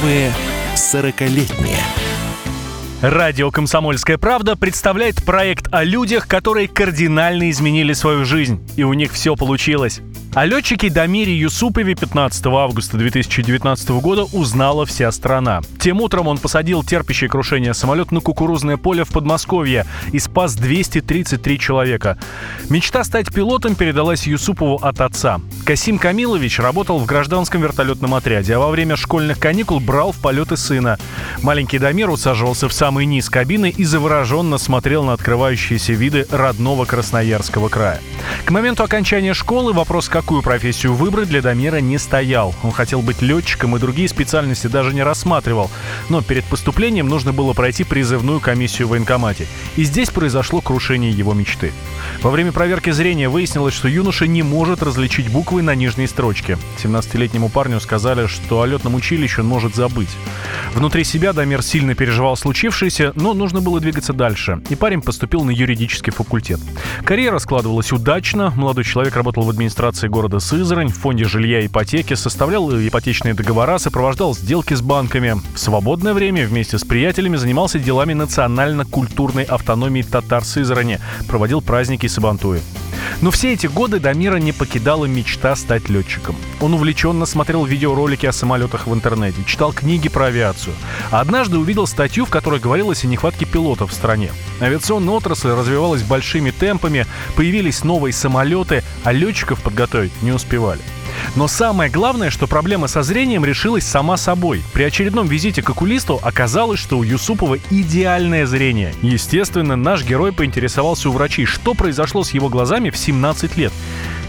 Суровые сорокалетние. Радио «Комсомольская правда» представляет проект о людях, которые кардинально изменили свою жизнь. И у них все получилось. О летчике Дамире Юсупове 15 августа 2019 года узнала вся страна. Тем утром он посадил терпящее крушение самолет на кукурузное поле в Подмосковье и спас 233 человека. Мечта стать пилотом передалась Юсупову от отца. Касим Камилович работал в гражданском вертолетном отряде, а во время школьных каникул брал в полеты сына. Маленький Дамир усаживался в самый низ кабины и завороженно смотрел на открывающиеся виды родного Красноярского края. К моменту окончания школы вопрос, какую профессию выбрать, для Дамира не стоял. Он хотел быть летчиком и другие специальности даже не рассматривал. Но перед поступлением нужно было пройти призывную комиссию в военкомате. И здесь произошло крушение его мечты. Во время проверки зрения выяснилось, что юноша не может различить буквы на нижней строчке. 17-летнему парню сказали, что о летном училище он может забыть. Внутри себя Дамир сильно переживал случившееся, но нужно было двигаться дальше. И парень поступил на юридический факультет. Карьера складывалась удачно. Молодой человек работал в администрации города Сызрань, в фонде жилья и ипотеки, составлял ипотечные договора, сопровождал сделки с банками. В свободное время вместе с приятелями занимался делами национально-культурной автономии татар Сызрани, проводил праздники Сабантуи. Но все эти годы Дамира не покидала мечта стать летчиком. Он увлеченно смотрел видеоролики о самолетах в интернете, читал книги про авиацию. А однажды увидел статью, в которой говорилось о нехватке пилотов в стране. Авиационная отрасль развивалась большими темпами, появились новые самолеты, а летчиков подготовить не успевали. Но самое главное, что проблема со зрением решилась сама собой. При очередном визите к окулисту оказалось, что у Юсупова идеальное зрение. Естественно, наш герой поинтересовался у врачей, что произошло с его глазами в 17 лет.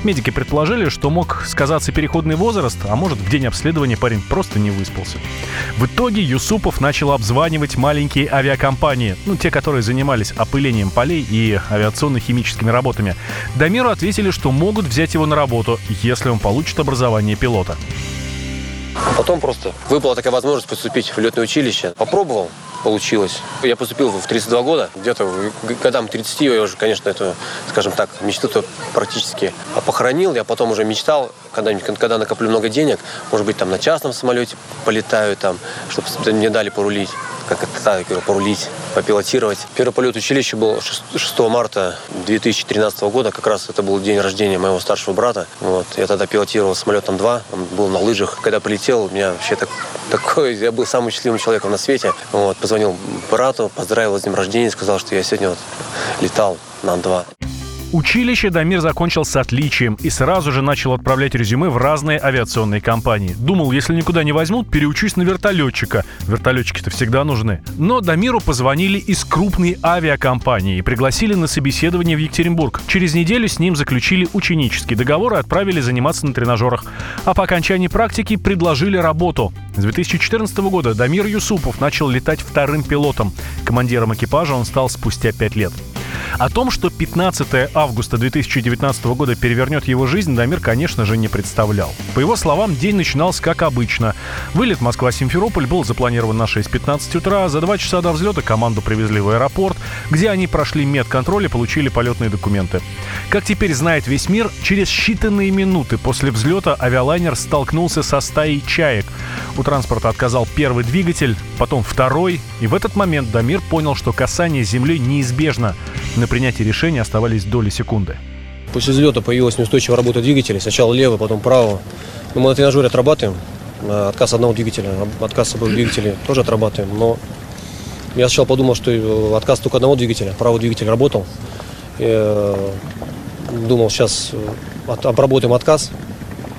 Медики предположили, что мог сказаться переходный возраст, а может в день обследования парень просто не выспался. В итоге Юсупов начал обзванивать маленькие авиакомпании, ну те, которые занимались опылением полей и авиационно-химическими работами. Дамиру ответили, что могут взять его на работу, если он получит образование пилота. Потом просто выпала такая возможность поступить в летное училище. Попробовал, получилось. Я поступил в 32 года, где-то годам 30 я уже, конечно, эту, скажем так, мечту-то практически похоронил. Я потом уже мечтал, когда-нибудь, когда накоплю много денег, может быть, там на частном самолете полетаю, там, чтобы мне дали порулить как это так, порулить, попилотировать. Первый полет училища был 6 марта 2013 года. Как раз это был день рождения моего старшего брата. Вот. Я тогда пилотировал самолетом 2. Он был на лыжах. Когда полетел, у меня вообще так, такой... Я был самым счастливым человеком на свете. Вот. Позвонил брату, поздравил с днем рождения, сказал, что я сегодня вот летал на Ан-2. Училище Дамир закончил с отличием и сразу же начал отправлять резюме в разные авиационные компании. Думал, если никуда не возьмут, переучусь на вертолетчика. Вертолетчики-то всегда нужны. Но Дамиру позвонили из крупной авиакомпании и пригласили на собеседование в Екатеринбург. Через неделю с ним заключили ученический договор и отправили заниматься на тренажерах. А по окончании практики предложили работу. С 2014 года Дамир Юсупов начал летать вторым пилотом. Командиром экипажа он стал спустя пять лет. О том, что 15 августа 2019 года перевернет его жизнь, Дамир, конечно же, не представлял. По его словам, день начинался как обычно. Вылет Москва-Симферополь был запланирован на 6.15 утра. За два часа до взлета команду привезли в аэропорт, где они прошли медконтроль и получили полетные документы. Как теперь знает весь мир, через считанные минуты после взлета авиалайнер столкнулся со стаей чаек. У транспорта отказал первый двигатель, потом второй, и в этот момент Дамир понял, что касание земли неизбежно. На принятие решения оставались доли секунды. После взлета появилась неустойчивая работа двигателей. Сначала левый, потом правый. Ну, мы на тренажере отрабатываем. Отказ одного двигателя, отказ обоих двигателей тоже отрабатываем. Но я сначала подумал, что э, отказ только одного двигателя. Правый двигатель работал. И, э, думал, сейчас э, обработаем отказ,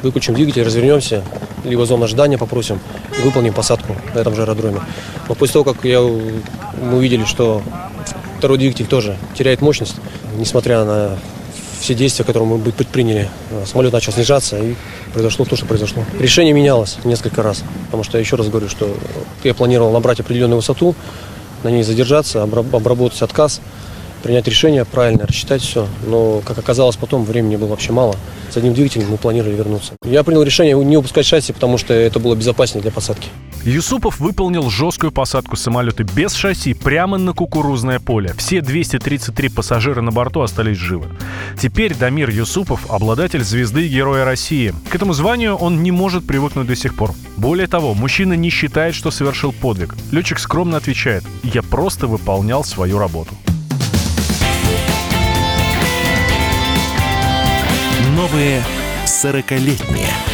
выключим двигатель, развернемся, либо зону ожидания попросим, выполним посадку на этом же аэродроме. Но после того, как я, мы увидели, что второй двигатель тоже теряет мощность, несмотря на все действия, которые мы предприняли, самолет начал снижаться, и произошло то, что произошло. Решение менялось несколько раз, потому что я еще раз говорю, что я планировал набрать определенную высоту, на ней задержаться, обработать отказ, принять решение, правильно рассчитать все. Но, как оказалось потом, времени было вообще мало. С одним двигателем мы планировали вернуться. Я принял решение не упускать шасси, потому что это было безопаснее для посадки. Юсупов выполнил жесткую посадку самолета без шасси прямо на кукурузное поле. Все 233 пассажира на борту остались живы. Теперь Дамир Юсупов – обладатель звезды Героя России. К этому званию он не может привыкнуть до сих пор. Более того, мужчина не считает, что совершил подвиг. Летчик скромно отвечает «Я просто выполнял свою работу». Новые сорокалетние.